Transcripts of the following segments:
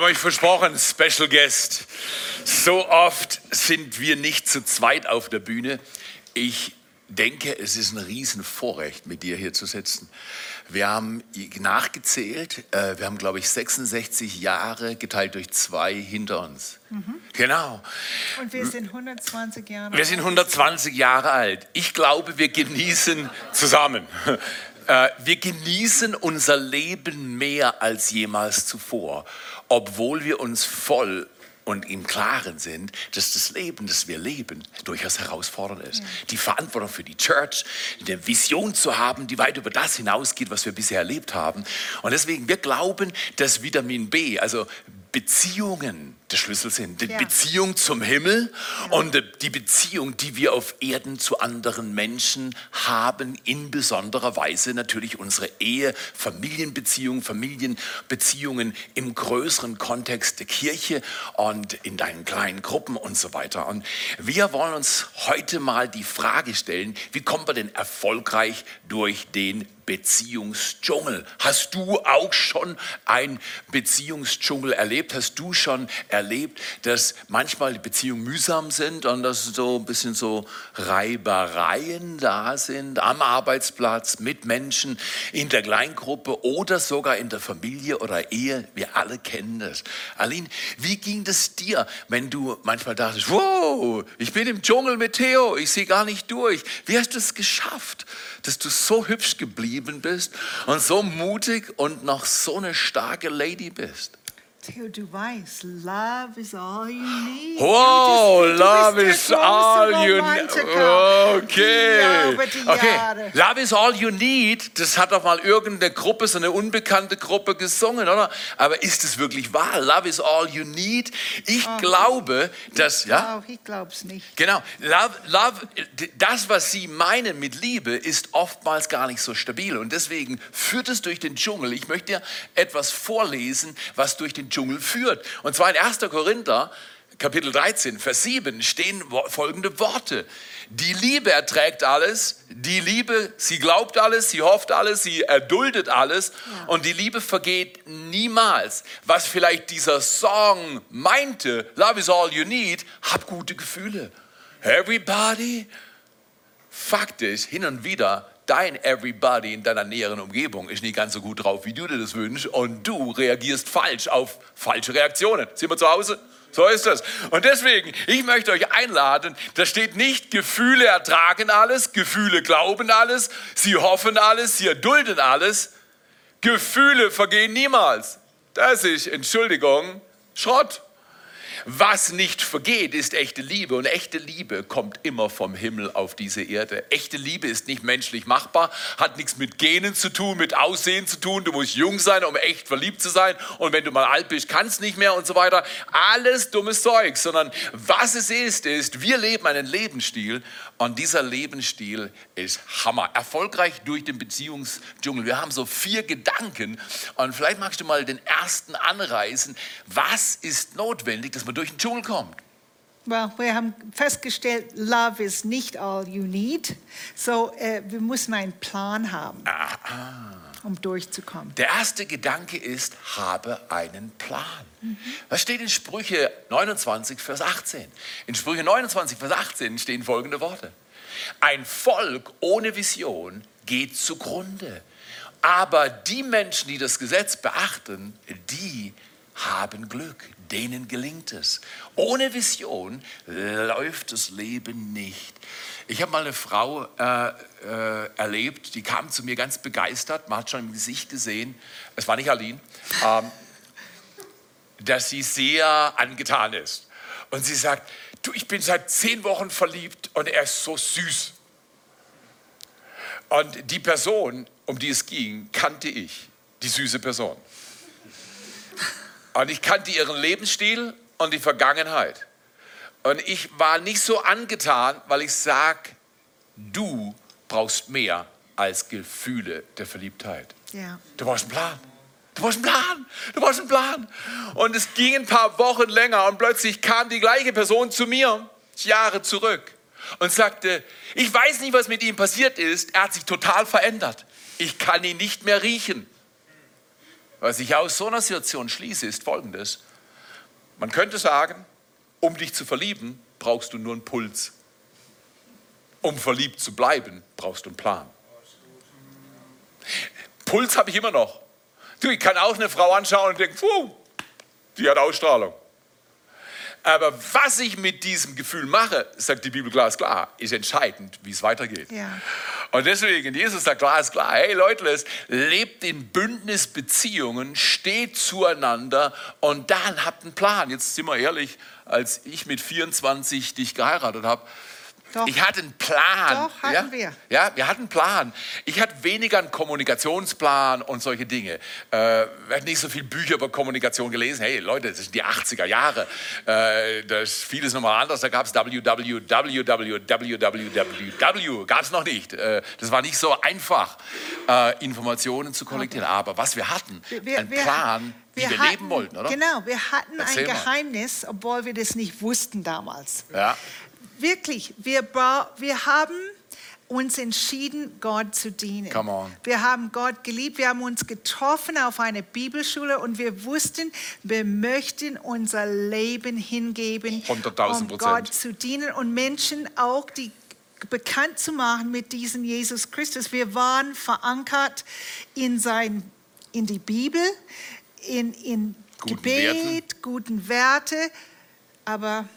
Ich habe euch versprochen, Special Guest. So oft sind wir nicht zu zweit auf der Bühne. Ich denke, es ist ein Riesenvorrecht, mit dir hier zu sitzen. Wir haben nachgezählt, äh, wir haben, glaube ich, 66 Jahre geteilt durch zwei hinter uns. Mhm. Genau. Und wir sind 120 Jahre Wir sind 120 Jahre alt. Ich glaube, wir genießen zusammen. Äh, wir genießen unser Leben mehr als jemals zuvor, obwohl wir uns voll und im Klaren sind, dass das Leben, das wir leben, durchaus herausfordernd ist. Ja. Die Verantwortung für die Church, eine Vision zu haben, die weit über das hinausgeht, was wir bisher erlebt haben. Und deswegen, wir glauben, dass Vitamin B, also Beziehungen der Schlüssel sind. Die ja. Beziehung zum Himmel ja. und die Beziehung, die wir auf Erden zu anderen Menschen haben, in besonderer Weise natürlich unsere Ehe, Familienbeziehungen, Familienbeziehungen im größeren Kontext der Kirche und in deinen kleinen Gruppen und so weiter. Und wir wollen uns heute mal die Frage stellen, wie kommen wir denn erfolgreich durch den Beziehungsdschungel. Hast du auch schon ein Beziehungsdschungel erlebt? Hast du schon erlebt, dass manchmal die Beziehungen mühsam sind und dass so ein bisschen so Reibereien da sind am Arbeitsplatz, mit Menschen, in der Kleingruppe oder sogar in der Familie oder Ehe? Wir alle kennen das. Aline, wie ging das dir, wenn du manchmal dachtest, wow, ich bin im Dschungel mit Theo, ich sehe gar nicht durch. Wie hast du es geschafft, dass du so hübsch geblieben bist und so mutig und noch so eine starke Lady bist. Theo, du weißt, love is all you need. Wow, just, love is all you need. Okay. okay. Love is all you need. Das hat doch mal irgendeine Gruppe, so eine unbekannte Gruppe gesungen, oder? Aber ist es wirklich wahr? Love is all you need. Ich oh, glaube, dass, ja? ich glaube es nicht. Genau. Love, love, das, was Sie meinen mit Liebe, ist oftmals gar nicht so stabil. Und deswegen führt es durch den Dschungel. Ich möchte dir etwas vorlesen, was durch den Dschungel führt. Und zwar in 1. Korinther, Kapitel 13, Vers 7 stehen folgende Worte. Die Liebe erträgt alles, die Liebe, sie glaubt alles, sie hofft alles, sie erduldet alles ja. und die Liebe vergeht niemals. Was vielleicht dieser Song meinte, Love is all you need, hab gute Gefühle. Everybody. Fakt ist, hin und wieder dein Everybody in deiner näheren Umgebung ist nicht ganz so gut drauf, wie du dir das wünschst und du reagierst falsch auf falsche Reaktionen. Sind wir zu Hause? So ist das. Und deswegen, ich möchte euch einladen, da steht nicht, Gefühle ertragen alles, Gefühle glauben alles, sie hoffen alles, sie erdulden alles. Gefühle vergehen niemals. Das ist, Entschuldigung, Schrott. Was nicht vergeht, ist echte Liebe. Und echte Liebe kommt immer vom Himmel auf diese Erde. Echte Liebe ist nicht menschlich machbar, hat nichts mit Genen zu tun, mit Aussehen zu tun. Du musst jung sein, um echt verliebt zu sein. Und wenn du mal alt bist, kannst nicht mehr und so weiter. Alles dummes Zeug. Sondern was es ist, ist, wir leben einen Lebensstil. Und dieser Lebensstil ist Hammer. Erfolgreich durch den Beziehungsdschungel. Wir haben so vier Gedanken. Und vielleicht magst du mal den ersten anreißen. Was ist notwendig, dass man durch den Dschungel kommt. Well, wir haben festgestellt, Love is nicht all you need. So, äh, wir müssen einen Plan haben, ah, ah. Um durchzukommen. Der erste Gedanke ist, habe einen Plan. Mhm. Was steht in Sprüche 29, Vers 18? In Sprüche 29, Vers 18 stehen folgende Worte. Ein Volk ohne Vision geht zugrunde. Aber die Menschen, die das Gesetz beachten, die haben Glück, denen gelingt es. Ohne Vision läuft das Leben nicht. Ich habe mal eine Frau äh, äh, erlebt, die kam zu mir ganz begeistert, man hat schon im Gesicht gesehen, es war nicht Aline, ähm, dass sie sehr angetan ist. Und sie sagt, du, ich bin seit zehn Wochen verliebt und er ist so süß. Und die Person, um die es ging, kannte ich, die süße Person. Und ich kannte ihren Lebensstil und die Vergangenheit. Und ich war nicht so angetan, weil ich sage, du brauchst mehr als Gefühle der Verliebtheit. Ja. Du brauchst einen Plan. Du brauchst einen Plan. Du brauchst einen Plan. Und es ging ein paar Wochen länger und plötzlich kam die gleiche Person zu mir, Jahre zurück, und sagte, ich weiß nicht, was mit ihm passiert ist. Er hat sich total verändert. Ich kann ihn nicht mehr riechen. Was ich aus so einer Situation schließe, ist folgendes. Man könnte sagen, um dich zu verlieben, brauchst du nur einen Puls. Um verliebt zu bleiben, brauchst du einen Plan. Puls habe ich immer noch. Du, ich kann auch eine Frau anschauen und denken, puh, die hat Ausstrahlung. Aber was ich mit diesem Gefühl mache, sagt die Bibel glasklar, ist entscheidend, wie es weitergeht. Ja. Und deswegen, Jesus sagt glasklar, hey Leute, lebt in Bündnisbeziehungen, steht zueinander und dann habt einen Plan. Jetzt sind wir ehrlich, als ich mit 24 dich geheiratet habe, Doch. ich hatte einen Plan. Doch, hatten ja? wir. Ja, wir hatten einen Plan. Ich hatte weniger einen Kommunikationsplan und solche Dinge. Äh, wir hatten nicht so viele Bücher über Kommunikation gelesen. Hey Leute, das sind die 80er Jahre. Äh, das ist vieles nochmal anders. Da gab es www. Gab es noch nicht. Äh, das war nicht so einfach, äh, Informationen zu kollektieren. Aber was wir hatten, ein Plan, wie wir, hatten- leben wollten, oder? Genau, wir hatten Erzähl ein mal. Geheimnis, obwohl wir das nicht wussten damals. Ja. Wirklich, wir, wir haben uns entschieden, Gott zu dienen. Come on. Wir haben Gott geliebt, wir haben uns getroffen auf einer Bibelschule und wir wussten, wir möchten unser Leben hingeben, 100.000 um. Gott zu dienen und Menschen auch die bekannt zu machen mit diesem Jesus Christus. Wir waren verankert in sein, in die Bibel, in, in Guten Gebet, Werten. guten Werte, aber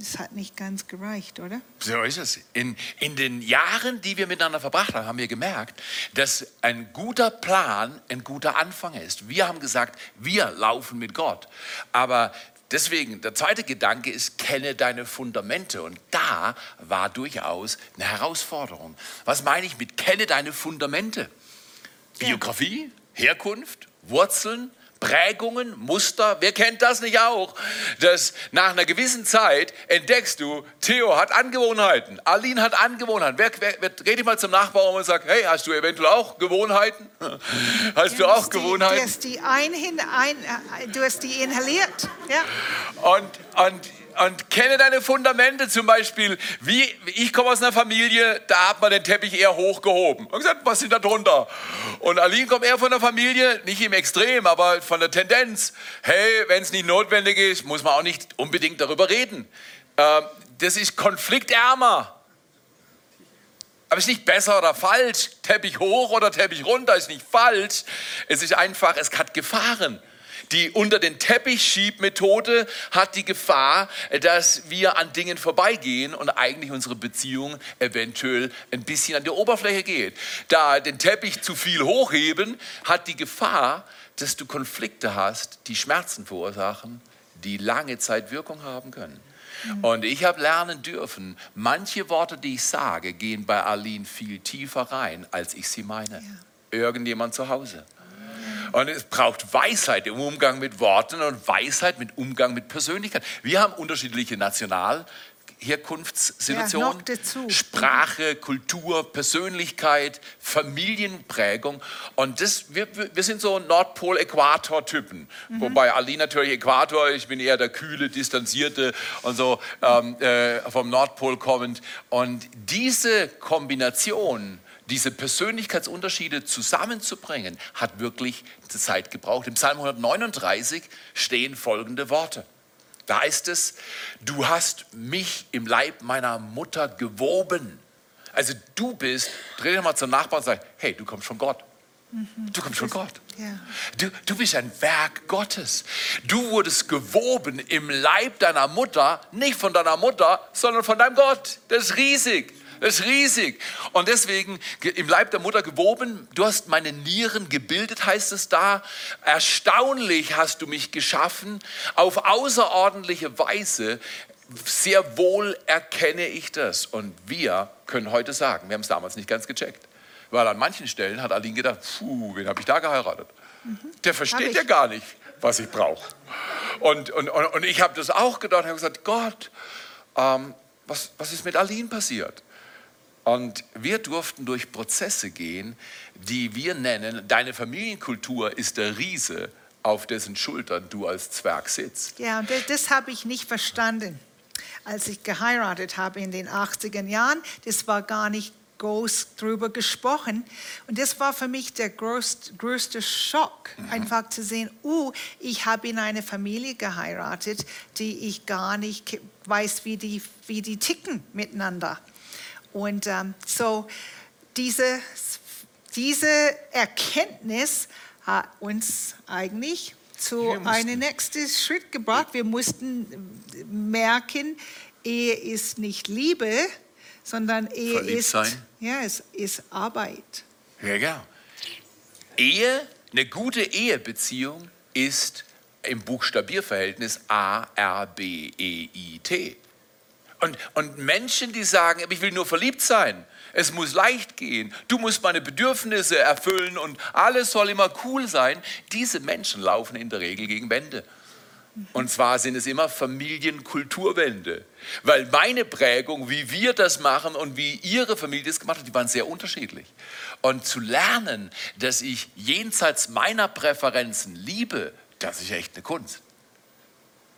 es hat nicht ganz gereicht, oder? So ist es. In, in den Jahren, die wir miteinander verbracht haben, haben wir gemerkt, dass ein guter Plan ein guter Anfang ist. Wir haben gesagt, wir laufen mit Gott. Aber deswegen, der zweite Gedanke ist, kenne deine Fundamente. Und da war durchaus eine Herausforderung. Was meine ich mit kenne deine Fundamente? Biografie, Herkunft, Wurzeln, Prägungen, Muster. Wer kennt das nicht auch? Dass nach einer gewissen Zeit entdeckst du, Theo hat Angewohnheiten, Aline hat Angewohnheiten. Wer, wer, wer dreh dich mal zum Nachbarn und sagt, hey, hast du eventuell auch Gewohnheiten? Hast du Du auch die- Du Gewohnheiten? hast die, einhin, ein, äh, du hast die inhaliert. Ja. Und, und, und kenne deine Fundamente zum Beispiel. Wie, ich komme aus einer Familie, da hat man den Teppich eher hochgehoben. Und gesagt, was ist da drunter? Und Aline kommt eher von der Familie, nicht im Extrem, aber von der Tendenz. Hey, wenn es nicht notwendig ist, muss man auch nicht unbedingt darüber reden. Ähm, das ist konfliktärmer. Aber es ist nicht besser oder falsch. Teppich hoch oder Teppich runter ist nicht falsch. Es ist einfach, es hat Gefahren. Die unter den Teppich Schiebmethode hat die Gefahr, dass wir an Dingen vorbeigehen und eigentlich unsere Beziehung eventuell ein bisschen an die Oberfläche geht. Da den Teppich zu viel hochheben, hat die Gefahr, dass du Konflikte hast, die Schmerzen verursachen, die lange Zeit Wirkung haben können. Und ich habe lernen dürfen, manche Worte, die ich sage, gehen bei Aline viel tiefer rein, als ich sie meine. Irgendjemand zu Hause. Und es braucht Weisheit im Umgang mit Worten und Weisheit mit Umgang mit Persönlichkeit. Wir haben unterschiedliche Nationalherkunftssituationen, Ja. Sprache, Kultur, Persönlichkeit, Familienprägung. Und das, wir, wir sind so Nordpol-Äquator-Typen. Wobei Ali natürlich Äquator, ich bin eher der kühle, distanzierte und so ähm, äh, vom Nordpol kommend. Und diese Kombination, diese Persönlichkeitsunterschiede zusammenzubringen, hat wirklich Zeit gebraucht. Im Psalm 139 stehen folgende Worte. Da heißt es, du hast mich im Leib meiner Mutter gewoben. Also du bist, dreh dich mal zum Nachbarn und sag, hey, du kommst von Gott. Du kommst von Gott. Du, du bist ein Werk Gottes. Du wurdest gewoben im Leib deiner Mutter, nicht von deiner Mutter, sondern von deinem Gott. Das ist riesig. Das ist riesig. Und deswegen ge- im Leib der Mutter gewoben, du hast meine Nieren gebildet, heißt es da. Erstaunlich hast du mich geschaffen, auf außerordentliche Weise. Sehr wohl erkenne ich das. Und wir können heute sagen, wir haben es damals nicht ganz gecheckt. Weil an manchen Stellen hat Aline gedacht, puh, wen habe ich da geheiratet? Der Hab versteht ja gar nicht, was ich brauche. Und, und, und, und ich habe das auch gedacht, habe gesagt, Gott, ähm, was, was ist mit Aline passiert? Und wir durften durch Prozesse gehen, die wir nennen, deine Familienkultur ist der Riese, auf dessen Schultern du als Zwerg sitzt. Ja, und das, das habe ich nicht verstanden, als ich geheiratet habe in den 80er Jahren. Das war gar nicht groß drüber gesprochen. Und das war für mich der größte, größte Schock, einfach zu sehen, uh, ich habe in eine Familie geheiratet, die ich gar nicht weiß, wie die, wie die ticken miteinander. Und ähm, so diese, diese Erkenntnis hat uns eigentlich zu einem nächsten Schritt gebracht. Wir mussten merken, Ehe ist nicht Liebe, sondern Ehe ist, sein. ja, es ist Arbeit. Ja, genau. Ehe, eine gute Ehebeziehung ist im Buchstabierverhältnis A, R, B, E, I, T. Und, und Menschen, die sagen, ich will nur verliebt sein, es muss leicht gehen, du musst meine Bedürfnisse erfüllen und alles soll immer cool sein, diese Menschen laufen in der Regel gegen Wände. Und zwar sind es immer Familienkulturwände. Weil meine Prägung, wie wir das machen und wie ihre Familie das gemacht hat, die waren sehr unterschiedlich. Und zu lernen, dass ich jenseits meiner Präferenzen liebe, das ist echt eine Kunst.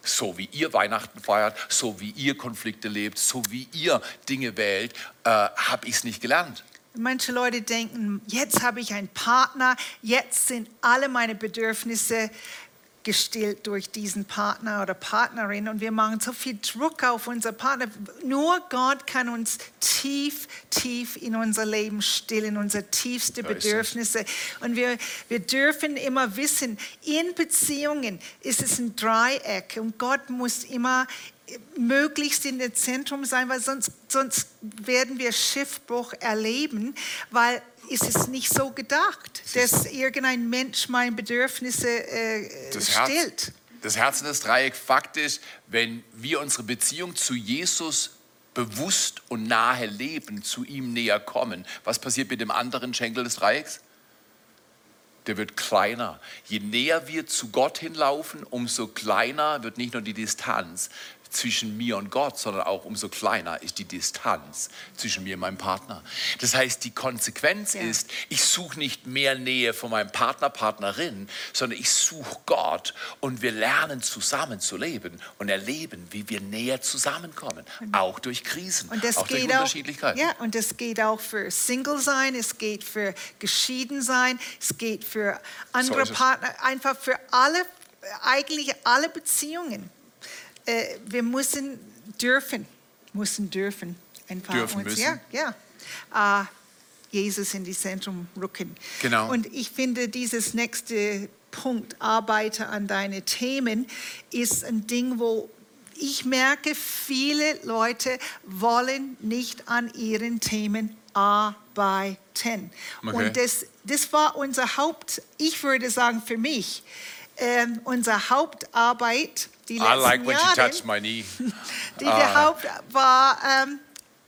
So wie ihr Weihnachten feiert, so wie ihr Konflikte lebt, so wie ihr Dinge wählt, äh, habe ich es nicht gelernt. Manche Leute denken, jetzt habe ich einen Partner, jetzt sind alle meine Bedürfnisse gestillt durch diesen Partner oder Partnerin und wir machen so viel Druck auf unser Partner. Nur Gott kann uns tief, tief in unser Leben stillen, unsere tiefste. Bedürfnisse. Und wir, wir dürfen immer wissen, in Beziehungen ist es ein Dreieck und Gott muss immer möglichst in dem Zentrum sein, weil sonst, sonst werden wir Schiffbruch erleben, weil es ist nicht so gedacht, dass irgendein Mensch meine Bedürfnisse äh, Das Herz, stillt. das Herz und das Dreieck, faktisch, wenn wir unsere Beziehung zu Jesus bewusst und nahe leben, zu ihm näher kommen, was passiert mit dem anderen Schenkel des Dreiecks? Der wird kleiner. Je näher wir zu Gott hinlaufen, umso kleiner wird nicht nur die Distanz zwischen mir und Gott, sondern auch umso kleiner ist die Distanz zwischen mir und meinem Partner. Das heißt, die Konsequenz Ja. ist, ich suche nicht mehr Nähe von meinem Partner, Partnerin, sondern ich suche Gott und wir lernen zusammen zu leben und erleben, wie wir näher zusammenkommen, auch durch Krisen, Und das auch durch geht auch, Unterschiedlichkeit. ja, und das geht auch für Single sein, es geht für geschieden sein, es geht für andere es. Partner, einfach für alle, eigentlich alle Beziehungen. Äh, wir müssen dürfen, müssen dürfen einfach Dürfen uns, müssen. ja, ja, äh, Jesus in die Zentrum rücken. Genau. Und ich finde, dieses nächste Punkt, arbeite an deine Themen, ist ein Ding, wo ich merke, viele Leute wollen nicht an ihren Themen arbeiten. Okay. Und das, das war unser Haupt, ich würde sagen für mich, ähm, unsere Hauptarbeit die I letzten like when she Jahre. touched my knee. Die der Haupt war, ähm,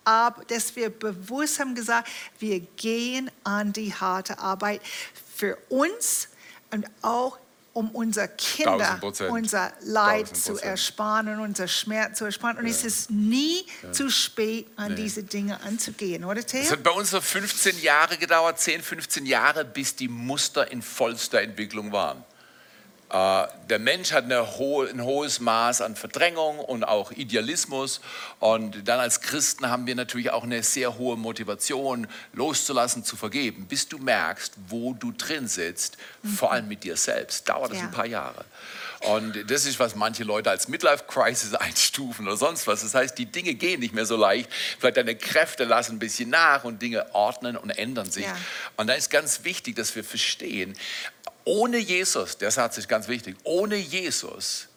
ab, dass wir bewusst haben gesagt, wir gehen an die harte Arbeit für uns und auch um unsere Kinder unser Leid zu ersparen und unser Schmerz zu ersparen. Und es ist nie zu spät, an diese Dinge anzugehen, oder Es Theo? hat bei uns so 15 Jahre gedauert, 10, 15 Jahre, bis die Muster in vollster Entwicklung waren. Äh, der Mensch hat hohe, ein hohes Maß an Verdrängung und auch Idealismus. Und dann als Christen haben wir natürlich auch eine sehr hohe Motivation, loszulassen, zu vergeben, bis du merkst, wo du drin sitzt, vor allem mit dir selbst. Dauert das Ja. ein paar Jahre. Und das ist, was manche Leute als Midlife-Crisis einstufen oder sonst was. Das heißt, die Dinge gehen nicht mehr so leicht. Vielleicht deine Kräfte lassen ein bisschen nach und Dinge ordnen und ändern sich. Ja. Und da ist ganz wichtig, dass wir verstehen, ohne Jesus, der Satz ist ganz wichtig, ohne Jesus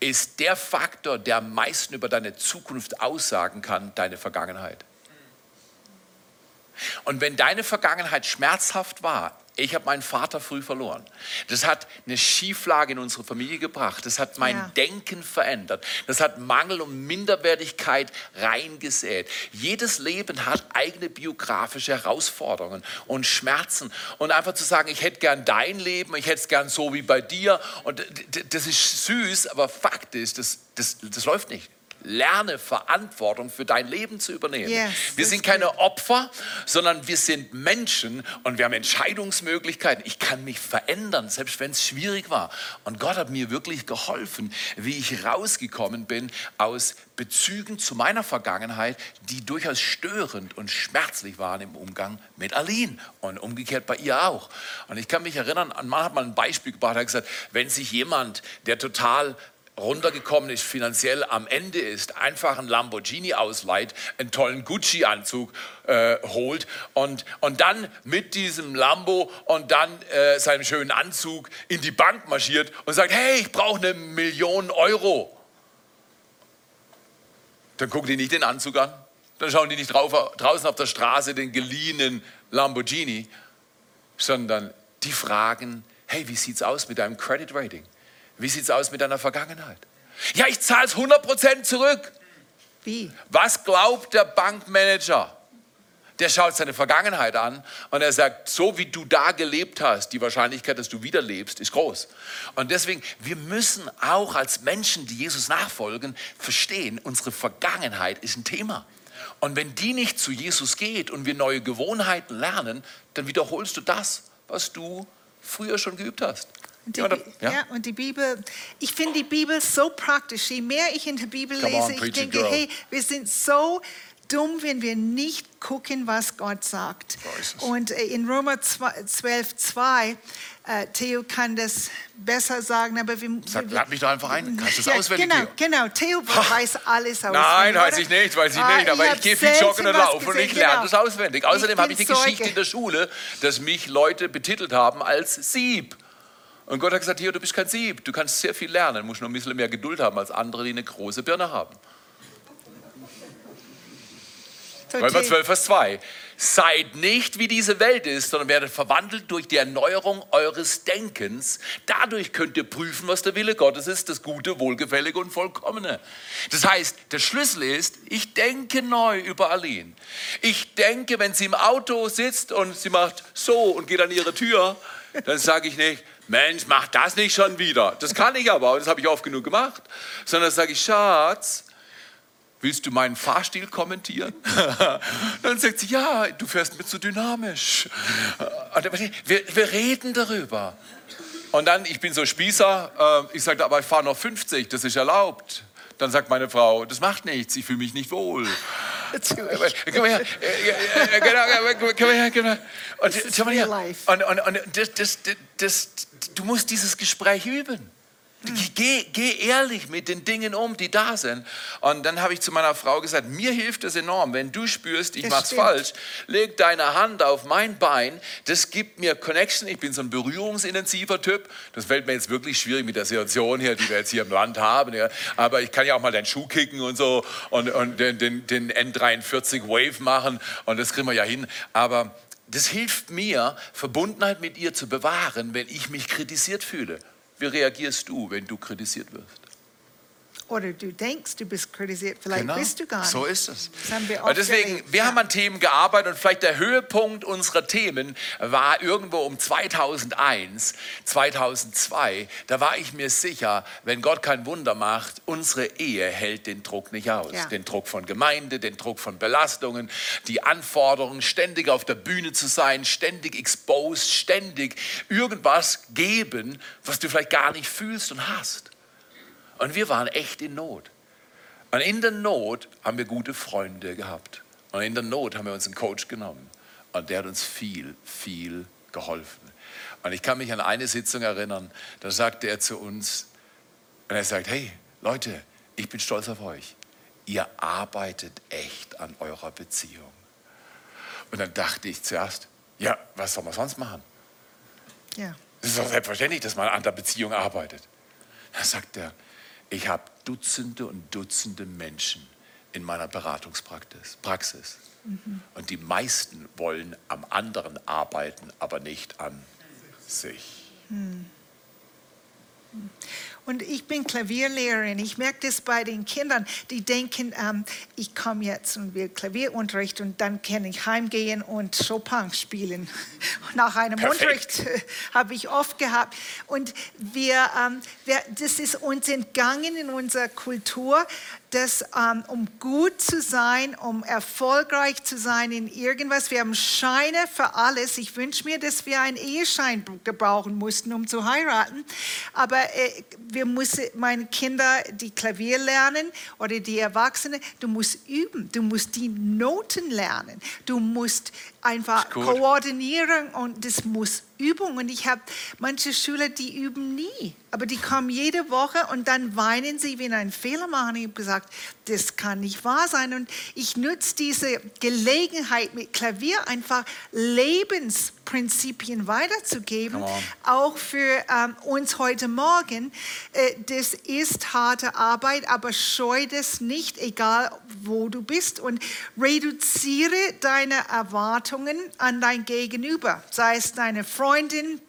ist der Faktor, der am meisten über deine Zukunft aussagen kann, deine Vergangenheit. Und wenn deine Vergangenheit schmerzhaft war, ich habe meinen Vater früh verloren. Das hat eine Schieflage in unsere Familie gebracht. Das hat mein Ja. Denken verändert. Das hat Mangel und Minderwertigkeit reingesät. Jedes Leben hat eigene biografische Herausforderungen und Schmerzen. Und einfach zu sagen, ich hätte gern dein Leben, ich hätte es gern so wie bei dir. Und das ist süß, aber Fakt ist, das, das, das läuft nicht. Lerne Verantwortung für dein Leben zu übernehmen. Yes, wir sind keine gut. Opfer, sondern wir sind Menschen und wir haben Entscheidungsmöglichkeiten. Ich kann mich verändern, selbst wenn es schwierig war. Und Gott hat mir wirklich geholfen, wie ich rausgekommen bin aus Bezügen zu meiner Vergangenheit, die durchaus störend und schmerzlich waren im Umgang mit Aline und umgekehrt bei ihr auch. Und ich kann mich erinnern, ein Mann hat mal ein Beispiel gebracht, er hat gesagt, wenn sich jemand, der total runtergekommen ist, finanziell am Ende ist, einfach einen Lamborghini ausleiht, einen tollen Gucci-Anzug äh, holt und, und dann mit diesem Lambo und dann äh, seinem schönen Anzug in die Bank marschiert und sagt, hey, ich brauche eine Million Euro. Dann gucken die nicht den Anzug an, dann schauen die nicht drauf, draußen auf der Straße den geliehenen Lamborghini, sondern die fragen, hey, wie sieht's aus mit deinem Credit Rating? Wie sieht's aus mit deiner Vergangenheit? Ja, ich zahle es 100% zurück. Wie? Was glaubt der Bankmanager? Der schaut seine Vergangenheit an und er sagt, so wie du da gelebt hast, die Wahrscheinlichkeit, dass du wieder lebst, ist groß. Und deswegen, wir müssen auch als Menschen, die Jesus nachfolgen, verstehen, unsere Vergangenheit ist ein Thema. Und wenn die nicht zu Jesus geht und wir neue Gewohnheiten lernen, dann wiederholst du das, was du früher schon geübt hast. Und die, oder- ja. ja. und die Bibel, ich finde die Bibel so praktisch. Je mehr ich in der Bibel Come on, lese, ich preach it, denke, girl. hey, wir sind so dumm, wenn wir nicht gucken, was Gott sagt. Und äh, in Römer 12, 2, äh, Theo kann das besser sagen, aber wir... Sag, lad mich doch einfach ein. Kannst du es ja, auswendig, Genau, Theo? genau. Theo weiß alles auswendig. Nein, weiß ich nicht, weiß ich Ah, nicht. Aber ich, hab gehe viel joggen und laufen und ich lerne genau. das auswendig. Außerdem habe ich die Geschichte in der Schule, dass mich Leute betitelt haben als Sieb. Und Gott hat gesagt, hier, du bist kein Sieb, du kannst sehr viel lernen, musst nur ein bisschen mehr Geduld haben als andere, die eine große Birne haben. So, Römer Theo- 12, Vers 2. Seid nicht wie diese Welt ist, sondern werdet verwandelt durch die Erneuerung eures Denkens. Dadurch könnt ihr prüfen, was der Wille Gottes ist, das Gute, Wohlgefällige und Vollkommene. Das heißt, der Schlüssel ist, ich denke neu über Aline. Ich denke, wenn sie im Auto sitzt und sie macht so und geht an ihre Tür, dann sage ich nicht, Mensch, mach das nicht schon wieder. Das kann ich aber, das habe ich oft genug gemacht. Sondern sage ich, Schatz, Willst du meinen Fahrstil kommentieren? Dann sagt sie, ja, du fährst mir zu dynamisch. Wir, wir reden darüber. Und dann, ich bin so Spießer, äh, ich sage, aber ich fahre noch 50, das ist erlaubt. Dann sagt meine Frau, das macht nichts, ich fühle mich nicht wohl. Komm her. Äh, äh, Genau, komm mal her, genau. Und, life. und, das, das, das, du musst dieses Gespräch üben. Geh, geh ehrlich mit den Dingen um, die da sind. Und dann habe ich zu meiner Frau gesagt, mir hilft es enorm, wenn du spürst, ich mach's stimmt. falsch, leg deine Hand auf mein Bein, das gibt mir Connection, ich bin so ein berührungsintensiver Typ. Das fällt mir jetzt wirklich schwierig mit der Situation hier, die wir jetzt hier im Land haben. Ja. Aber ich kann ja auch mal deinen Schuh kicken und so und, und den, den, den N43 Wave machen und das kriegen wir ja hin. Aber das hilft mir, Verbundenheit mit ihr zu bewahren, wenn ich mich kritisiert fühle. Wie reagierst du, wenn du kritisiert wirst? Oder du denkst, du bist kritisiert, vielleicht bist du gar nicht. Genau. So ist es. Wir deswegen, erlebt, wir haben an Themen gearbeitet und vielleicht der Höhepunkt unserer Themen war irgendwo um 2001, 2002. Da war ich mir sicher, wenn Gott kein Wunder macht, unsere Ehe hält den Druck nicht aus. Ja. Den Druck von Gemeinde, den Druck von Belastungen, die Anforderungen, ständig auf der Bühne zu sein, ständig exposed, ständig irgendwas geben, was du vielleicht gar nicht fühlst und hast. Und wir waren echt in Not. Und in der Not haben wir gute Freunde gehabt. Und in der Not haben wir uns einen Coach genommen. Und der hat uns viel, viel geholfen. Und ich kann mich an eine Sitzung erinnern, da sagte er zu uns, und er sagt, hey Leute, ich bin stolz auf euch. Ihr arbeitet echt an eurer Beziehung. Und dann dachte ich zuerst, ja, was soll man sonst machen? Ja. Es ist doch selbstverständlich, dass man an der Beziehung arbeitet. Da sagt er, ich habe Dutzende und Dutzende Menschen in meiner Beratungspraxis. Praxis. Und die meisten wollen am anderen arbeiten, aber nicht an sich. Und ich bin Klavierlehrerin. Ich merke das bei den Kindern, die denken, ähm, ich komme jetzt und will Klavierunterricht und dann kann ich heimgehen und Chopin spielen. Nach einem Perfekt. Unterricht äh, habe ich oft gehabt. Und wir, ähm, wir, das ist uns entgangen in unserer Kultur. Dass ähm, um gut zu sein, um erfolgreich zu sein in irgendwas, wir haben Scheine für alles. Ich wünsche mir, dass wir einen Eheschein gebrauchen mussten, um zu heiraten. Aber äh, wir müssen, meine Kinder, die Klavier lernen oder die Erwachsenen, du musst üben, du musst die Noten lernen, du musst einfach koordinieren und das muss Übung. Und ich habe manche Schüler, die üben nie, aber die kommen jede Woche und dann weinen sie, wenn einen Fehler machen. Ich habe gesagt, das kann nicht wahr sein. Und ich nutze diese Gelegenheit mit Klavier einfach Lebensprinzipien weiterzugeben, auch für ähm, uns heute Morgen. Äh, das ist harte Arbeit, aber scheu das nicht, egal wo du bist. Und reduziere deine Erwartungen an dein Gegenüber, sei es deine Freundin,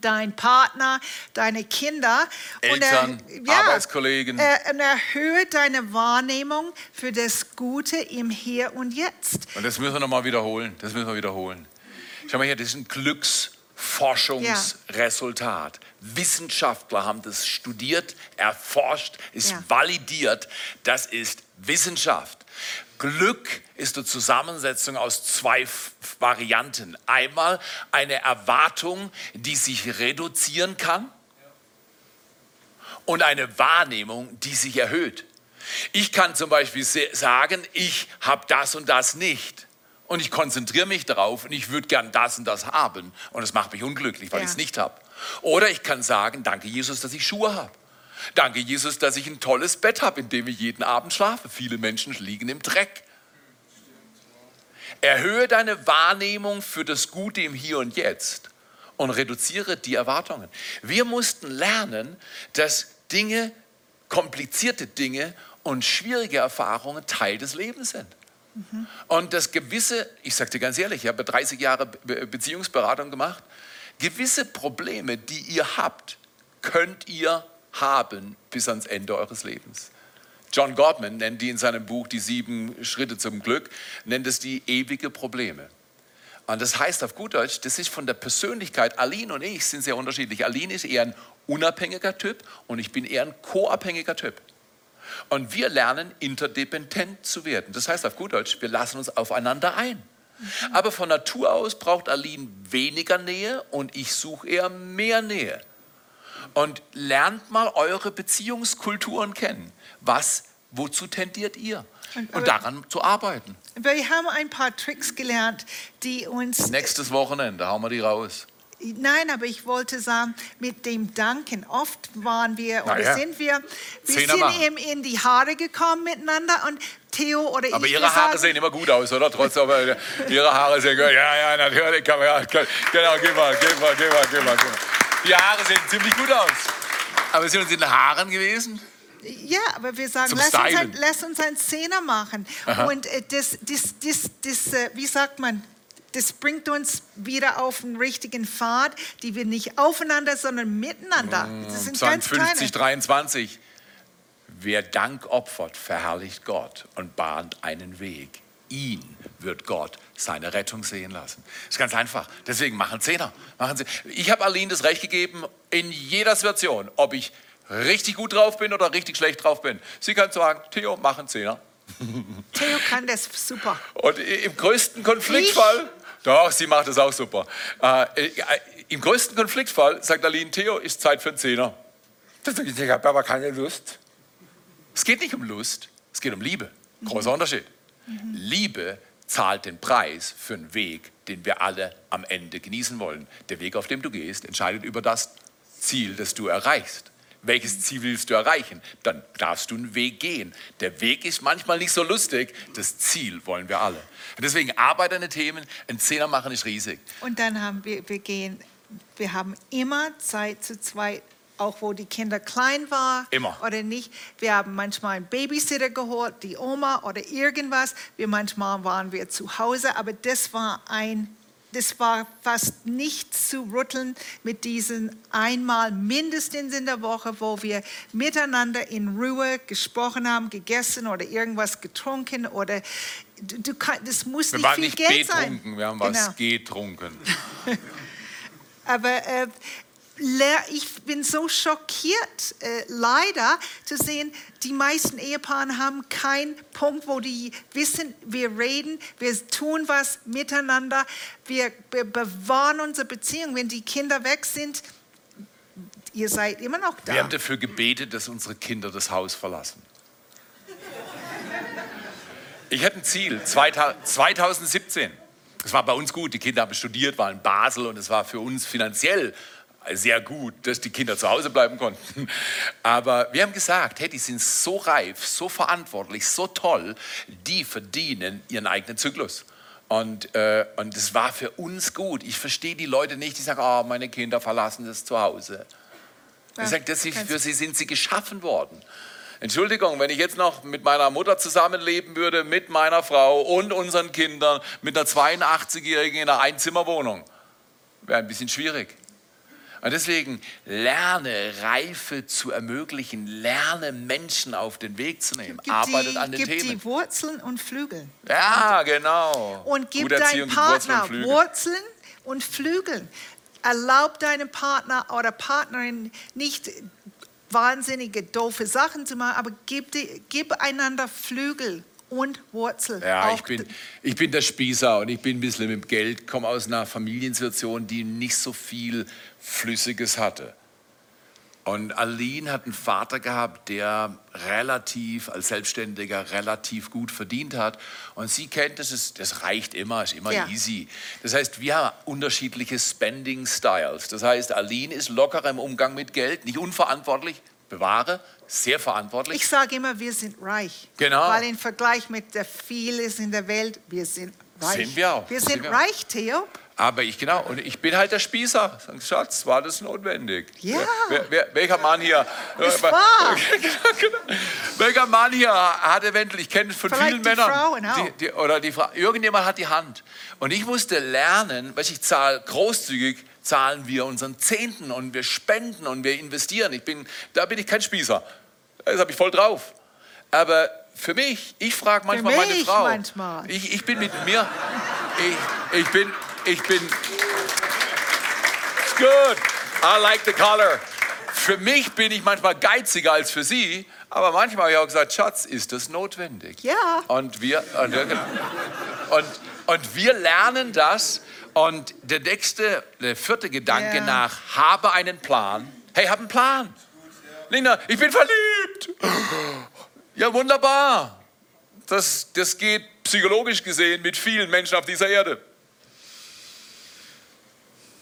dein Partner, deine Kinder. Eltern, und er, ja, Arbeitskollegen. Er, und erhöhe deine Wahrnehmung für das Gute im Hier und Jetzt. Und das müssen wir nochmal wiederholen. Das müssen wir wiederholen. Schau mal hier, das ist ein Glücksforschungsresultat. Ja. Wissenschaftler haben das studiert, erforscht, ist ja. validiert. Das ist Wissenschaft. Glück ist eine Zusammensetzung aus zwei Varianten. Einmal eine Erwartung, die sich reduzieren kann und eine Wahrnehmung, die sich erhöht. Ich kann zum Beispiel sagen, ich habe das und das nicht. Und ich konzentriere mich darauf und ich würde gern das und das haben. Und es macht mich unglücklich, weil ja. ich es nicht habe. Oder ich kann sagen, danke Jesus, dass ich Schuhe habe. Danke Jesus, dass ich ein tolles Bett habe, in dem ich jeden Abend schlafe. Viele Menschen liegen im Dreck. Erhöhe deine Wahrnehmung für das Gute im Hier und Jetzt und reduziere die Erwartungen. Wir mussten lernen, dass Dinge, komplizierte Dinge und schwierige Erfahrungen Teil des Lebens sind. Mhm. Und das gewisse, ich sage dir ganz ehrlich, ich habe 30 Jahre Beziehungsberatung gemacht, gewisse Probleme, die ihr habt, könnt ihr haben bis ans Ende eures Lebens. John Gottman nennt die in seinem Buch Die sieben Schritte zum Glück, nennt es die ewige Probleme. Und das heißt auf gut Deutsch, das ist von der Persönlichkeit, Aline und ich sind sehr unterschiedlich. Aline ist eher ein unabhängiger Typ und ich bin eher ein co-abhängiger Typ. Und wir lernen interdependent zu werden. Das heißt auf gut Deutsch, wir lassen uns aufeinander ein. Aber von Natur aus braucht Aline weniger Nähe und ich suche eher mehr Nähe und lernt mal eure Beziehungskulturen kennen. Was, wozu tendiert ihr? Und, und daran zu arbeiten. Wir haben ein paar Tricks gelernt, die uns. Nächstes Wochenende hauen wir die raus. Nein, aber ich wollte sagen, mit dem Danken. Oft waren wir oder ja. sind wir, wir sind ihm in die Haare gekommen miteinander und Theo oder aber ich. Aber Ihre Haare sagen, sehen immer gut aus, oder? Trotz aber Ihre Haare sehen gut. Ja, ja, natürlich kann man. Genau, geh mal, geh mal, geh mal, geh mal. Die Haare sehen ziemlich gut aus. Aber sind uns in den Haaren gewesen? Ja, aber wir sagen, lass uns, ein, lass uns einen Zehner machen. Aha. Und äh, das, das, das, das äh, wie sagt man, das bringt uns wieder auf den richtigen Pfad, die wir nicht aufeinander, sondern miteinander. Mm, das sind Psalm ganz 50, kleine. 23. Wer Dank opfert, verherrlicht Gott und bahnt einen Weg ihn wird Gott seine Rettung sehen lassen. Das ist ganz einfach. Deswegen machen Zehner. Machen Sie. Ich habe Aline das Recht gegeben, in jeder Situation, ob ich richtig gut drauf bin oder richtig schlecht drauf bin. Sie kann sagen, Theo, mach einen Zehner. Theo kann das super. Und im größten Konfliktfall? Doch, sie macht das auch super. Äh, äh, Im größten Konfliktfall sagt Aline, Theo, ist Zeit für einen Zehner. Ich habe aber keine Lust. Es geht nicht um Lust, es geht um Liebe. Großer mhm. Unterschied. Mhm. Liebe zahlt den Preis für einen Weg, den wir alle am Ende genießen wollen. Der Weg, auf dem du gehst, entscheidet über das Ziel, das du erreichst. Welches Ziel willst du erreichen? Dann darfst du einen Weg gehen. Der Weg ist manchmal nicht so lustig, das Ziel wollen wir alle. Und deswegen arbeite an den Themen, ein Zehner machen ist riesig. Und dann haben wir, wir gehen, wir haben immer Zeit zu zweit auch wo die Kinder klein waren Immer. oder nicht. Wir haben manchmal einen Babysitter geholt, die Oma oder irgendwas. Wir manchmal waren wir zu Hause, aber das war ein das war fast nicht zu rütteln mit diesen einmal mindestens in der Woche, wo wir miteinander in Ruhe gesprochen haben, gegessen oder irgendwas getrunken oder du, du kann, das muss wir nicht viel nicht Geld sein. Wir haben genau. was getrunken. Aber äh, ich bin so schockiert, äh, leider zu sehen, die meisten Ehepaare haben keinen Punkt, wo die wissen, wir reden, wir tun was miteinander, wir be bewahren unsere Beziehung. Wenn die Kinder weg sind, ihr seid immer noch da. Wir haben dafür gebetet, dass unsere Kinder das Haus verlassen. Ich hatte ein Ziel, 2017. Es war bei uns gut, die Kinder haben studiert, waren in Basel und es war für uns finanziell sehr gut, dass die Kinder zu Hause bleiben konnten. Aber wir haben gesagt, hey, die sind so reif, so verantwortlich, so toll, die verdienen ihren eigenen Zyklus. Und, äh, und das war für uns gut. Ich verstehe die Leute nicht, die sagen, oh, meine Kinder verlassen das zu Hause. Ja, Ich sage, das ist, kannst- für sie sind sie geschaffen worden. Entschuldigung, wenn ich jetzt noch mit meiner Mutter zusammenleben würde, mit meiner Frau und unseren Kindern, mit einer 82-Jährigen in einer Einzimmerwohnung, wäre ein bisschen schwierig. Und deswegen lerne Reife zu ermöglichen, lerne Menschen auf den Weg zu nehmen, Gib arbeitet die, an den gib Themen. die Wurzeln und Flügel. Ja, genau. Und gib deinem gibt Wurzeln und Partner. Wurzeln und Flügel. Erlaub deinem Partner oder Partnerin nicht wahnsinnige, doofe Sachen zu machen, aber gib, die, gib einander Flügel und Wurzel. Ja, ich bin, ich bin der Spießer und ich bin ein bisschen mit Geld, komme aus einer Familiensituation, die nicht so viel Flüssiges hatte. Und Aline hat einen Vater gehabt, der relativ, als Selbstständiger, relativ gut verdient hat. Und sie kennt, das, ist, das reicht immer, ist immer Ja. easy. Das heißt, wir haben unterschiedliche Spending Styles. Das heißt, Aline ist lockerer im Umgang mit Geld, nicht unverantwortlich, bewahre, sehr verantwortlich. Ich sage immer, wir sind reich. Genau. Weil im Vergleich mit der vieles in der Welt, wir sind reich. Sind wir auch. Wir Sind sind wir auch. reich, Theo. Aber ich, genau, und ich bin halt der Spießer. Sag, Schatz, war das notwendig? Ja. Wer, wer, welcher Mann hier? Äh, war. genau, genau. Welcher Mann hier hat eventuell, ich kenne es von Vielleicht vielen die Männern. Auch. Die, die, oder die Frau, irgendjemand hat die Hand. Und ich musste lernen, weil ich zahle großzügig, zahlen wir unseren Zehnten und wir spenden und wir investieren. Ich bin, da bin ich kein Spießer. Das habe ich voll drauf. Aber für mich, ich frage manchmal meine mich Frau. manchmal. Ich, ich bin mit mir, ich, ich bin, ich bin, It's good. I like the color. Für mich bin ich manchmal geiziger als für sie, aber manchmal habe ich auch gesagt, Schatz, ist das notwendig? Ja. Und wir, und, und, und wir lernen das. Und der nächste, der vierte Gedanke Ja. nach, habe einen Plan. Hey, hab einen Plan. Linda, ich bin verliebt. Ja, wunderbar. Das, das geht psychologisch gesehen mit vielen Menschen auf dieser Erde.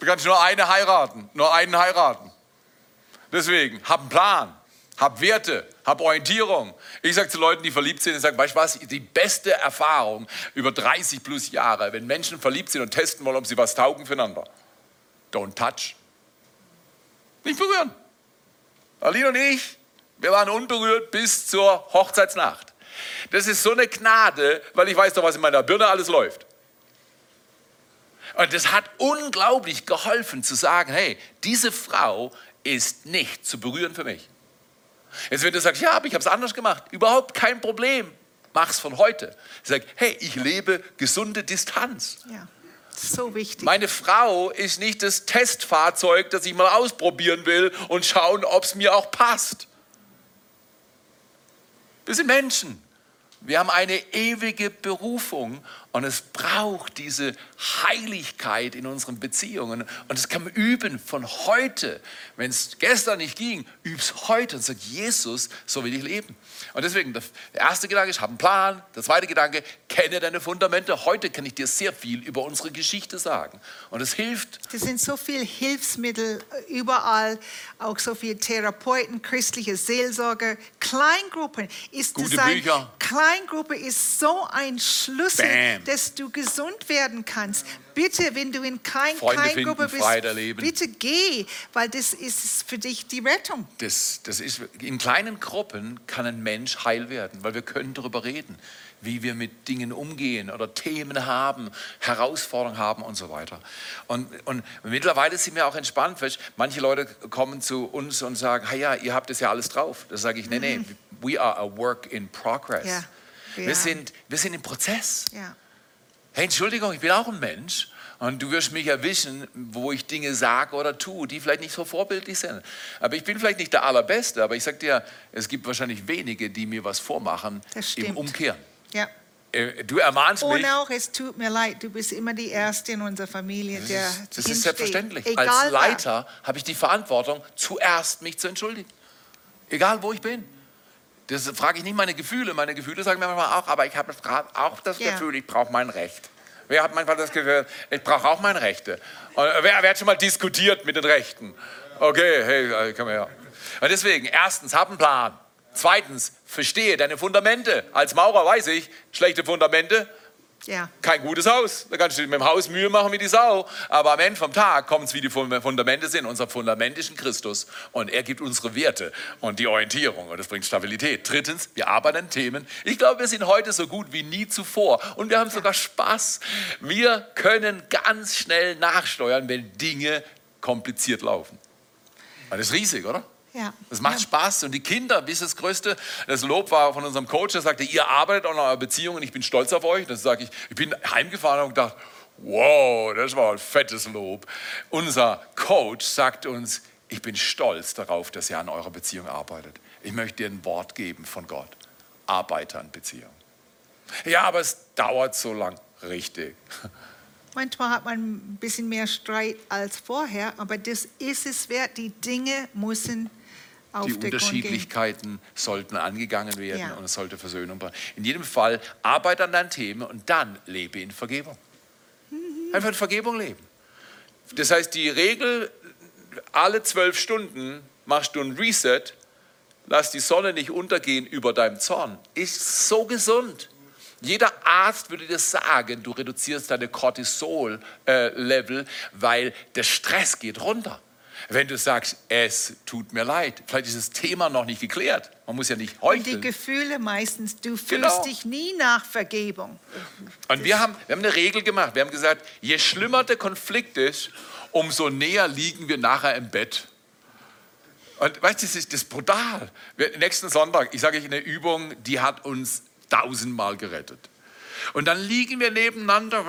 Du kannst nur eine heiraten, nur einen heiraten. Deswegen, hab einen Plan, hab Werte, hab Orientierung. Ich sage zu Leuten, die verliebt sind, ich sage, weißt du was, die beste Erfahrung über 30 plus Jahre, wenn Menschen verliebt sind und testen wollen, ob sie was taugen füreinander. Don't touch. Nicht berühren. Aline und ich, wir waren unberührt bis zur Hochzeitsnacht. Das ist so eine Gnade, weil ich weiß doch, was in meiner Birne alles läuft. Und das hat unglaublich geholfen zu sagen, hey, diese Frau ist nicht zu berühren für mich. Jetzt wenn du sagst, ja, aber ich habe es anders gemacht, überhaupt kein Problem, mach's von heute. Ich sage, hey, ich lebe gesunde Distanz. Ja, so wichtig. Meine Frau ist nicht das Testfahrzeug, das ich mal ausprobieren will und schauen, ob es mir auch passt. Wir sind Menschen. Wir haben eine ewige Berufung und es braucht diese Heiligkeit in unseren Beziehungen. Und das kann man üben von heute. Wenn es gestern nicht ging, üb's heute und sag, Jesus, so will ich leben. Und deswegen, der erste Gedanke ist, hab einen Plan. Der zweite Gedanke, kenne deine Fundamente. Heute kann ich dir sehr viel über unsere Geschichte sagen. Und es hilft, Es sind so viele Hilfsmittel überall, auch so viele Therapeuten, christliche Seelsorger, Kleingruppen. Ist Gute das ein, Bücher. Kleingruppe ist so ein Schlüssel, Bam. dass du gesund werden kannst. Bitte, wenn du in kein Freunde Kleingruppe finden, bist, Freiheit erleben. bitte geh, weil das ist für dich die Rettung. Das, das ist, in kleinen Gruppen kann ein Mensch heil werden, weil wir können darüber reden, wie wir mit Dingen umgehen oder Themen haben, Herausforderungen haben und so weiter. Und, und mittlerweile sind wir auch entspannt. Weißt, manche Leute kommen zu uns und sagen, hey, ja, ihr habt das ja alles drauf. Da sage ich, nee, nee, we are a work in progress. Ja, Wir, ja. sind, wir sind im Prozess. Ja. Hey, Entschuldigung, ich bin auch ein Mensch Und du wirst mich erwischen, wo ich Dinge sage oder tue, die vielleicht nicht so vorbildlich sind. Aber ich bin vielleicht nicht der Allerbeste, aber ich sage dir, es gibt wahrscheinlich wenige, die mir was vormachen Das im stimmt. Umkehren. Ja. Äh, Du ermahnst mich. Und auch, es tut mir leid, du bist immer die Erste in unserer Familie, der Das ist hinsteht. selbstverständlich. Egal Als. Leiter habe ich die Verantwortung, zuerst mich zu entschuldigen. Egal, wo ich bin. Das frage ich nicht meine Gefühle. Meine Gefühle sagen mir manchmal auch, aber ich habe gerade auch das Ja. Gefühl, ich brauche mein Recht. Wer hat manchmal das Gefühl, ich brauche auch meine Rechte? Und wer, wer hat schon mal diskutiert mit den Rechten? Okay, hey, komm her. Und deswegen, erstens, hab einen Plan. Zweitens, verstehe deine Fundamente. Als Maurer weiß ich, schlechte Fundamente Ja. kein gutes Haus. Da kannst du mit dem Haus Mühe machen wie die Sau. Aber am Ende vom Tag kommt es, wie die Fundamente sind. Unser Fundament ist in Christus. Und er gibt unsere Werte und die Orientierung. Und das bringt Stabilität. Drittens, wir arbeiten an Themen. Ich glaube, wir sind heute so gut wie nie zuvor. Und wir haben sogar Spaß. Wir können ganz schnell nachsteuern, wenn Dinge kompliziert laufen. Das ist riesig, oder? Ja. Es macht ja. Spaß und die Kinder, wie ist das Größte? Das Lob war von unserem Coach, der sagte, ihr arbeitet an eurer Beziehung und ich bin stolz auf euch. Das sage ich, ich bin heimgefahren und gedacht, wow, das war ein fettes Lob. Unser Coach sagt uns, ich bin stolz darauf, dass ihr an eurer Beziehung arbeitet. Ich möchte dir ein Wort geben von Gott. Arbeite an Beziehung. Ja, aber es dauert so lang. Richtig. Manchmal hat man ein bisschen mehr Streit als vorher, aber das ist es wert. Die Dinge müssen Die Grund gehen. Unterschiedlichkeiten sollten angegangen werden Ja. und es sollte Versöhnung bringen. In jedem Fall arbeite an deinen Themen und dann lebe in Vergebung. Einfach in Vergebung leben. Das heißt, die Regel, alle zwölf Stunden machst du ein Reset, lass die Sonne nicht untergehen über deinem Zorn, ist so gesund. Jeder Arzt würde dir sagen, du reduzierst deine Cortisol-Level, weil der Stress geht runter. Wenn du sagst, es tut mir leid, vielleicht ist das Thema noch nicht geklärt. Man muss ja nicht Und die. Gefühle meistens, du fühlst Genau. dich nie nach Vergebung. Und wir haben, wir haben eine Regel gemacht. Wir haben gesagt, je schlimmer der Konflikt ist, umso näher liegen wir nachher im Bett. Und weißt du, das ist, das ist brutal. Wir, nächsten Sonntag, ich sage euch eine Übung, die hat uns tausendmal gerettet. Und dann liegen wir nebeneinander.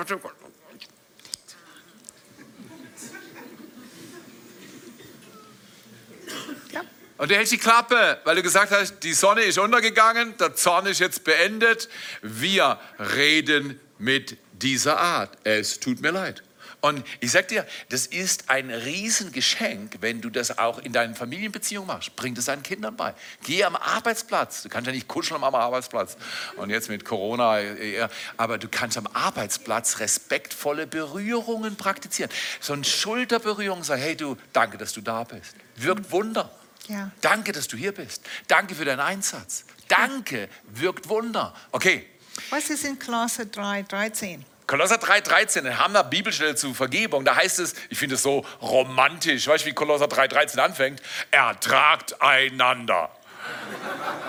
Und du hältst die Klappe, weil du gesagt hast, die Sonne ist untergegangen, der Zorn ist jetzt beendet. Wir reden mit dieser Art. Es tut mir leid. Und ich sag dir, das ist ein Riesengeschenk, wenn du das auch in deinen Familienbeziehungen machst. Bring das deinen Kindern bei. Geh am Arbeitsplatz. Du kannst ja nicht kuscheln am Arbeitsplatz. Und jetzt mit Corona, eher, aber du kannst am Arbeitsplatz respektvolle Berührungen praktizieren. So eine Schulterberührung, sag, hey du, danke, dass du da bist. Wirkt Wunder. Ja. Danke, dass du hier bist. Danke für deinen Einsatz. Danke, wirkt Wunder. Okay, Was ist in Klasse 3, 13? Kolosser 3,13, eine Hammer Bibelstelle zu Vergebung. Da heißt es, ich finde es so romantisch, weißt du, wie Kolosser 3,13 anfängt? Ertragt einander.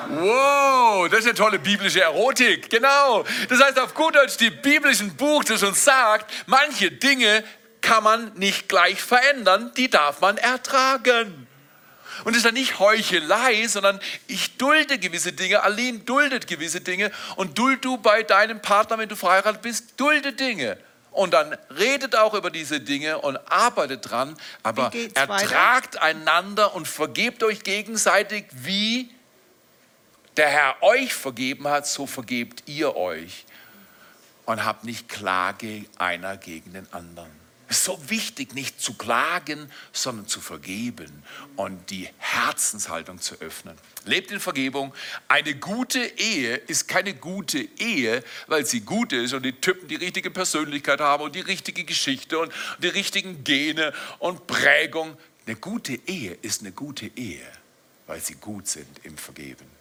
Wow, das ist eine tolle biblische Erotik, genau. Das heißt auf gut Deutsch, die biblischen Buch, das uns sagt, manche Dinge kann man nicht gleich verändern, die darf man ertragen. Und es ist dann nicht Heuchelei, sondern ich dulde gewisse Dinge, Aline duldet gewisse Dinge und duld du bei deinem Partner, wenn du verheiratet bist, dulde Dinge. Und dann redet auch über diese Dinge und arbeitet dran, aber geht's weiter? ertragt einander und vergebt euch gegenseitig, wie der Herr euch vergeben hat, so vergebt ihr euch und habt nicht Klage einer gegen den anderen. So wichtig, nicht zu klagen, sondern zu vergeben und die Herzenshaltung zu öffnen. Lebt in Vergebung. Eine gute Ehe ist keine gute Ehe, weil sie gut ist und die Typen die richtige Persönlichkeit haben und die richtige Geschichte und die richtigen Gene und Prägung. Eine gute Ehe ist eine gute Ehe, weil sie gut sind im Vergeben.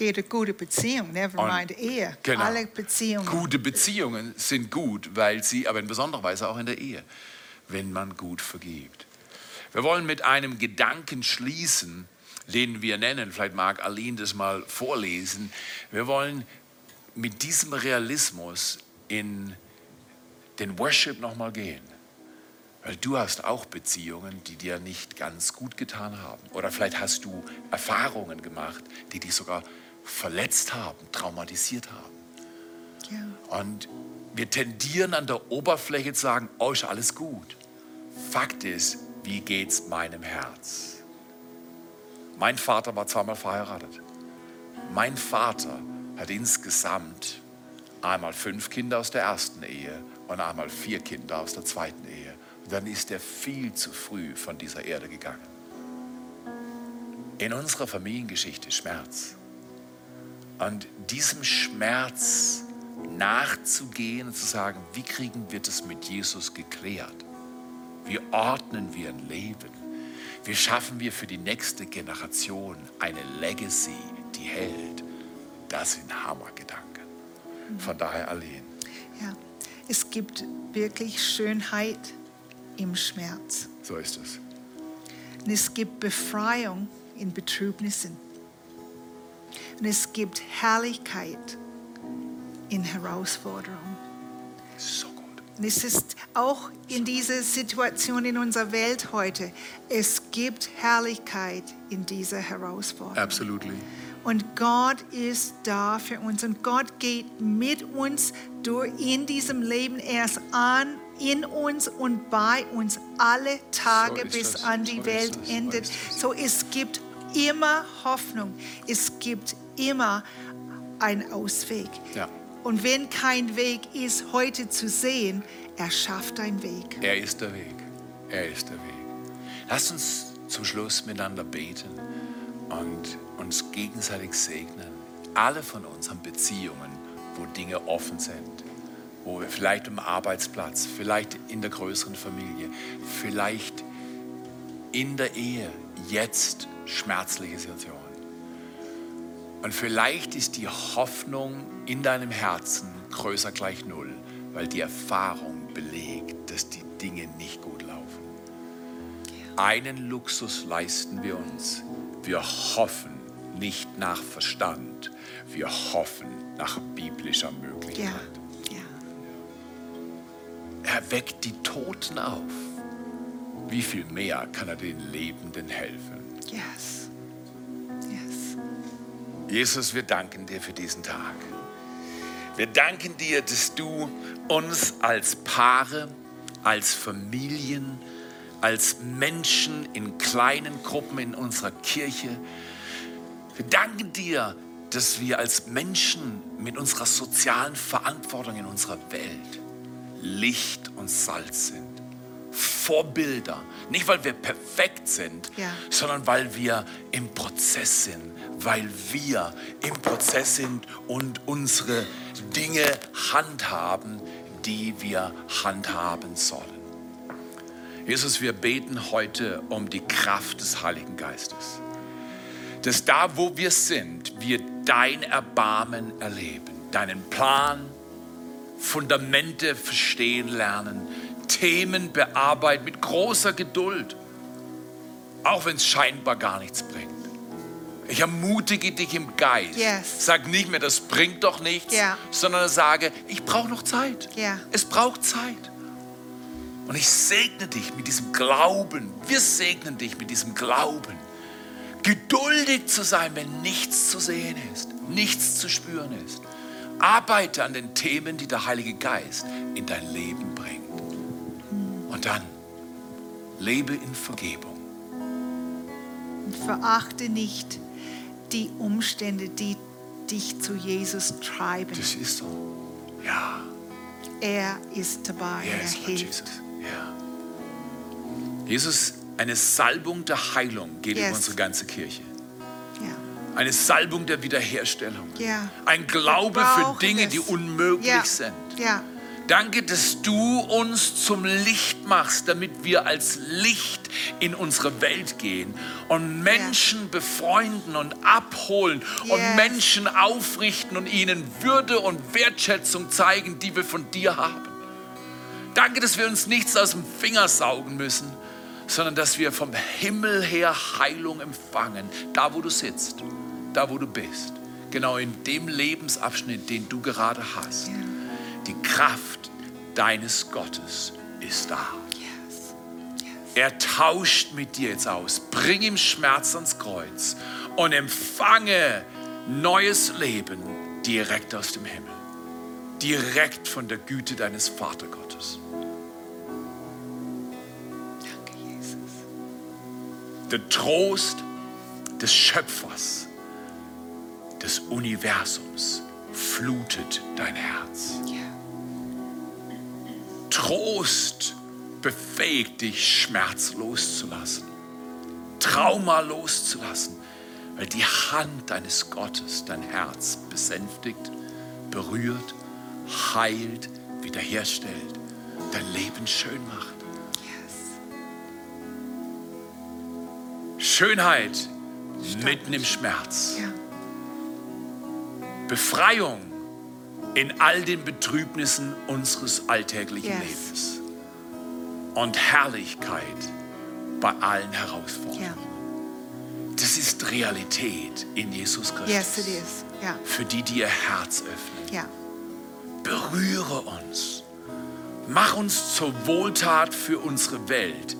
Geht eine gute Beziehung, never mind Ehe. Genau. Alle Beziehungen. Gute Beziehungen sind gut, weil sie, aber in besonderer Weise auch in der Ehe, wenn man gut vergibt. Wir wollen mit einem Gedanken schließen, den wir nennen, vielleicht mag Aline das mal vorlesen. Wir wollen mit diesem Realismus in den Worship nochmal gehen. Weil du hast auch Beziehungen, die dir nicht ganz gut getan haben. Oder vielleicht hast du Erfahrungen gemacht, die dich sogar verletzt haben, traumatisiert haben. Ja. Und wir tendieren an der Oberfläche zu sagen, oh, ist alles gut. Fakt ist, wie geht's meinem Herz? Mein Vater war zweimal verheiratet. Mein Vater hat insgesamt einmal fünf Kinder aus der ersten Ehe und einmal vier Kinder aus der zweiten Ehe. Und dann ist er viel zu früh von dieser Erde gegangen. In unserer Familiengeschichte Schmerz. Und diesem Schmerz nachzugehen und zu sagen, wie kriegen wir das mit Jesus geklärt? Wie ordnen wir ein Leben? Wie schaffen wir für die nächste Generation eine Legacy, die hält? Das sind Hammergedanken. Von daher allein. Ja, es gibt wirklich Schönheit im Schmerz. So ist es. Und es gibt Befreiung in Betrübnissen. Und es gibt Herrlichkeit in Herausforderungen. So gut. Und es ist auch in dieser Situation in unserer Welt heute, es gibt Herrlichkeit in dieser Herausforderung. Absolutely. Und Gott ist da für uns und Gott geht mit uns durch in diesem Leben erst an, in uns und bei uns alle Tage So bis an die So Welt endet. So es gibt immer Hoffnung. Es gibt immer einen Ausweg. Ja. Und wenn kein Weg ist, heute zu sehen, er schafft einen Weg. Er ist der Weg. Er ist der Weg. Lasst uns zum Schluss miteinander beten und uns gegenseitig segnen. Alle von uns haben Beziehungen, wo Dinge offen sind. Wo wir vielleicht am Arbeitsplatz, vielleicht in der größeren Familie, vielleicht in der Ehe, jetzt schmerzliche Situationen. Und vielleicht ist die Hoffnung in deinem Herzen größer gleich null, weil die Erfahrung belegt, dass die Dinge nicht gut laufen. Einen Luxus leisten wir uns. Wir hoffen nicht nach Verstand, wir hoffen nach biblischer Möglichkeit. Ja, ja. Er weckt die Toten auf. Wie viel mehr kann er den Lebenden helfen? Yes. Yes. Jesus, wir danken dir für diesen Tag. Wir danken dir, dass du uns als Paare, als Familien, als Menschen in kleinen Gruppen in unserer Kirche, wir danken dir, dass wir als Menschen mit unserer sozialen Verantwortung in unserer Welt Licht und Salz sind. Vorbilder. Nicht, weil wir perfekt sind, Ja. sondern weil wir im Prozess sind. Weil wir im Prozess sind und unsere Dinge handhaben, die wir handhaben sollen. Jesus, wir beten heute um die Kraft des Heiligen Geistes. Dass da, wo wir sind, wir dein Erbarmen erleben, deinen Plan, Fundamente verstehen lernen, Themen bearbeiten mit großer Geduld, auch wenn es scheinbar gar nichts bringt. Ich ermutige dich im Geist. Yes. Sag nicht mehr, das bringt doch nichts, Ja. sondern sage, ich brauche noch Zeit. Ja. Es braucht Zeit. Und ich segne dich mit diesem Glauben. Wir segnen dich mit diesem Glauben. Geduldig zu sein, wenn nichts zu sehen ist, nichts zu spüren ist. Arbeite an den Themen, die der Heilige Geist in dein Leben bringt. Und dann lebe in Vergebung. Und verachte nicht die Umstände, die dich zu Jesus treiben. Das ist so. Ja, Er ist dabei. yes, er hilft. Jesus. Ja. Jesus, eine Salbung der Heilung geht Yes. über unsere ganze Kirche. Ja. Eine Salbung der Wiederherstellung. Ja. Ein Glaube für Dinge, es. die unmöglich Ja. sind. Ja. Danke, dass du uns zum Licht machst, damit wir als Licht in unsere Welt gehen und Menschen befreunden und abholen und Yes. Menschen aufrichten und ihnen Würde und Wertschätzung zeigen, die wir von dir haben. Danke, dass wir uns nichts aus dem Finger saugen müssen, sondern dass wir vom Himmel her Heilung empfangen, da wo du sitzt, da wo du bist, genau in dem Lebensabschnitt, den du gerade hast. Ja. Die Kraft deines Gottes ist da. Yes. Er tauscht mit dir jetzt aus. Bring ihm Schmerz ans Kreuz und empfange neues Leben direkt aus dem Himmel. direkt von der Güte deines Vatergottes. Danke, Jesus. Der Trost des Schöpfers, des Universums flutet dein Herz. Ja. Trost befähigt dich, Schmerz loszulassen, Trauma loszulassen, weil die Hand deines Gottes dein Herz besänftigt, berührt, heilt, wiederherstellt, dein Leben schön macht. Yes. Schönheit mitten im Schmerz. Ja. Befreiung in all den Betrübnissen unseres alltäglichen Yes. Lebens. Und Herrlichkeit bei allen Herausforderungen. Ja. Das ist Realität in Jesus Christus. Yes, it is. Ja. Für die, die ihr Herz öffnen. Ja. Berühre uns. Mach uns zur Wohltat für unsere Welt.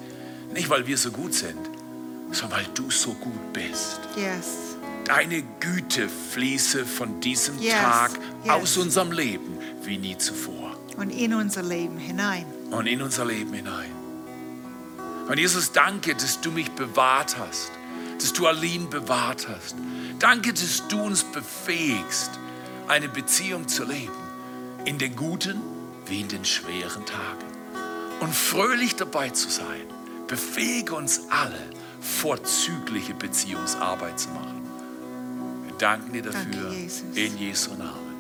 Nicht, weil wir so gut sind, sondern weil du so gut bist. Yes. Deine Güte fließe von diesem Yes, Tag yes. aus unserem Leben wie nie zuvor Und in unser Leben hinein. und in unser Leben hinein. Und Jesus, danke, dass du mich bewahrt hast, dass du Aline bewahrt hast. Danke, dass du uns befähigst, eine Beziehung zu leben, in den guten wie in den schweren Tagen. Und fröhlich dabei zu sein, befähige uns alle, vorzügliche Beziehungsarbeit zu machen. Wir danken dir dafür Danke, Jesus. in Jesu Namen.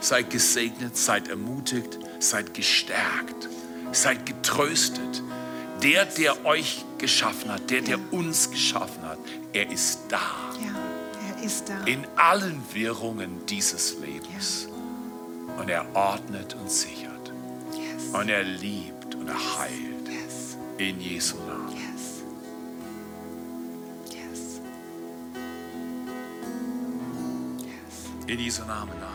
Seid gesegnet, seid ermutigt, seid gestärkt, seid getröstet. Der, der euch geschaffen hat, der, der Ja. uns geschaffen hat, er ist da. Ja. Er ist da. In allen Wirrungen dieses Lebens. Und er ordnet und sichert. Yes. Und er liebt und er heilt. Yes. In Jesu Namen. In Jesu Namen. Amen.